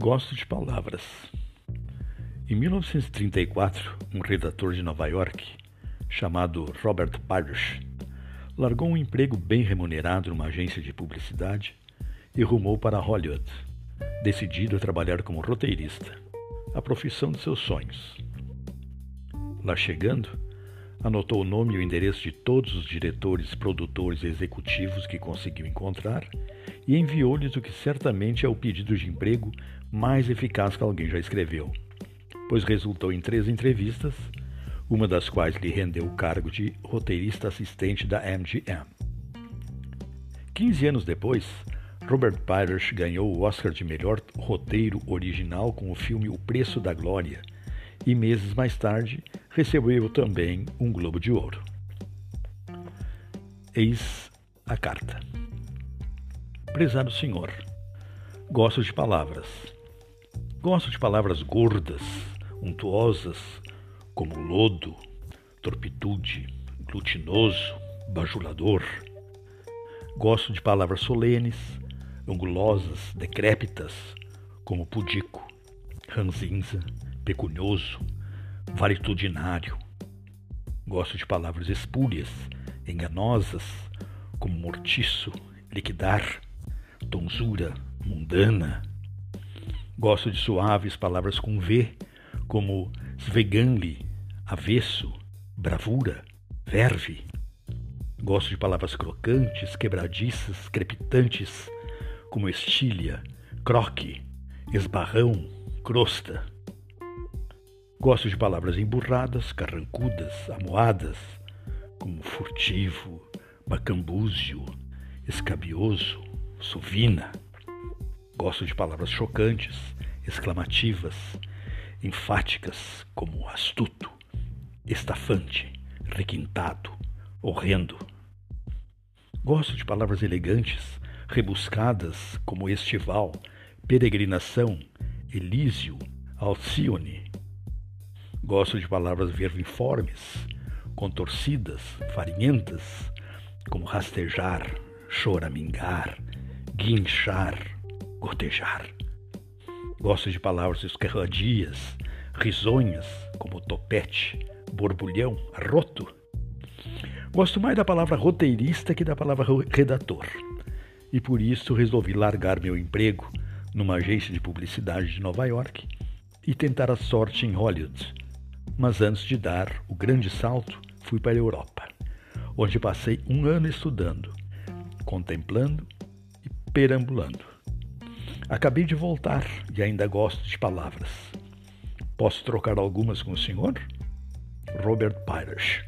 Gosto de palavras. Em 1934, um redator de Nova York, chamado Robert Parrish, largou um emprego bem remunerado numa agência de publicidade e rumou para Hollywood, decidido a trabalhar como roteirista, a profissão de seus sonhos. Lá chegando, anotou o nome e o endereço de todos os diretores, produtores e executivos que conseguiu encontrar e enviou-lhes o que certamente é o pedido de emprego mais eficaz que alguém já escreveu, pois resultou em três entrevistas, uma das quais lhe rendeu o cargo de roteirista assistente da MGM. Quinze anos depois, Robert Parish ganhou o Oscar de melhor roteiro original com o filme O Preço da Glória e meses mais tarde recebeu também um Globo de Ouro. Eis a carta. Prezado senhor, gosto de palavras. Gosto de palavras gordas, untuosas, como lodo, torpitude, glutinoso, bajulador. Gosto de palavras solenes, angulosas, decrépitas, como pudico, ranzinza, pecunhoso, varitudinário. Gosto de palavras espúrias, enganosas, como mortiço, liquidar, tonsura, mundana. Gosto de suaves palavras com V, como sveganli, avesso, bravura, verve. Gosto de palavras crocantes, quebradiças, crepitantes, como estilha, croque, esbarrão, crosta. Gosto de palavras emburradas, carrancudas, amoadas, como furtivo, macambúzio, escabioso, suvina. Gosto de palavras chocantes, exclamativas, enfáticas, como astuto, estafante, requintado, horrendo. Gosto de palavras elegantes, rebuscadas, como estival, peregrinação, elísio, alcione. Gosto de palavras vermiformes, contorcidas, farinhentas, como rastejar, choramingar, guinchar, gotejar. Gosto de palavras escarradias, risonhas, como topete, borbulhão, roto. Gosto mais da palavra roteirista que da palavra redator. E por isso resolvi largar meu emprego numa agência de publicidade de Nova York e tentar a sorte em Hollywood. Mas antes de dar o grande salto, fui para a Europa, onde passei um ano estudando, contemplando perambulando. Acabei de voltar e ainda gosto de palavras. Posso trocar algumas com o senhor? Robert Pires.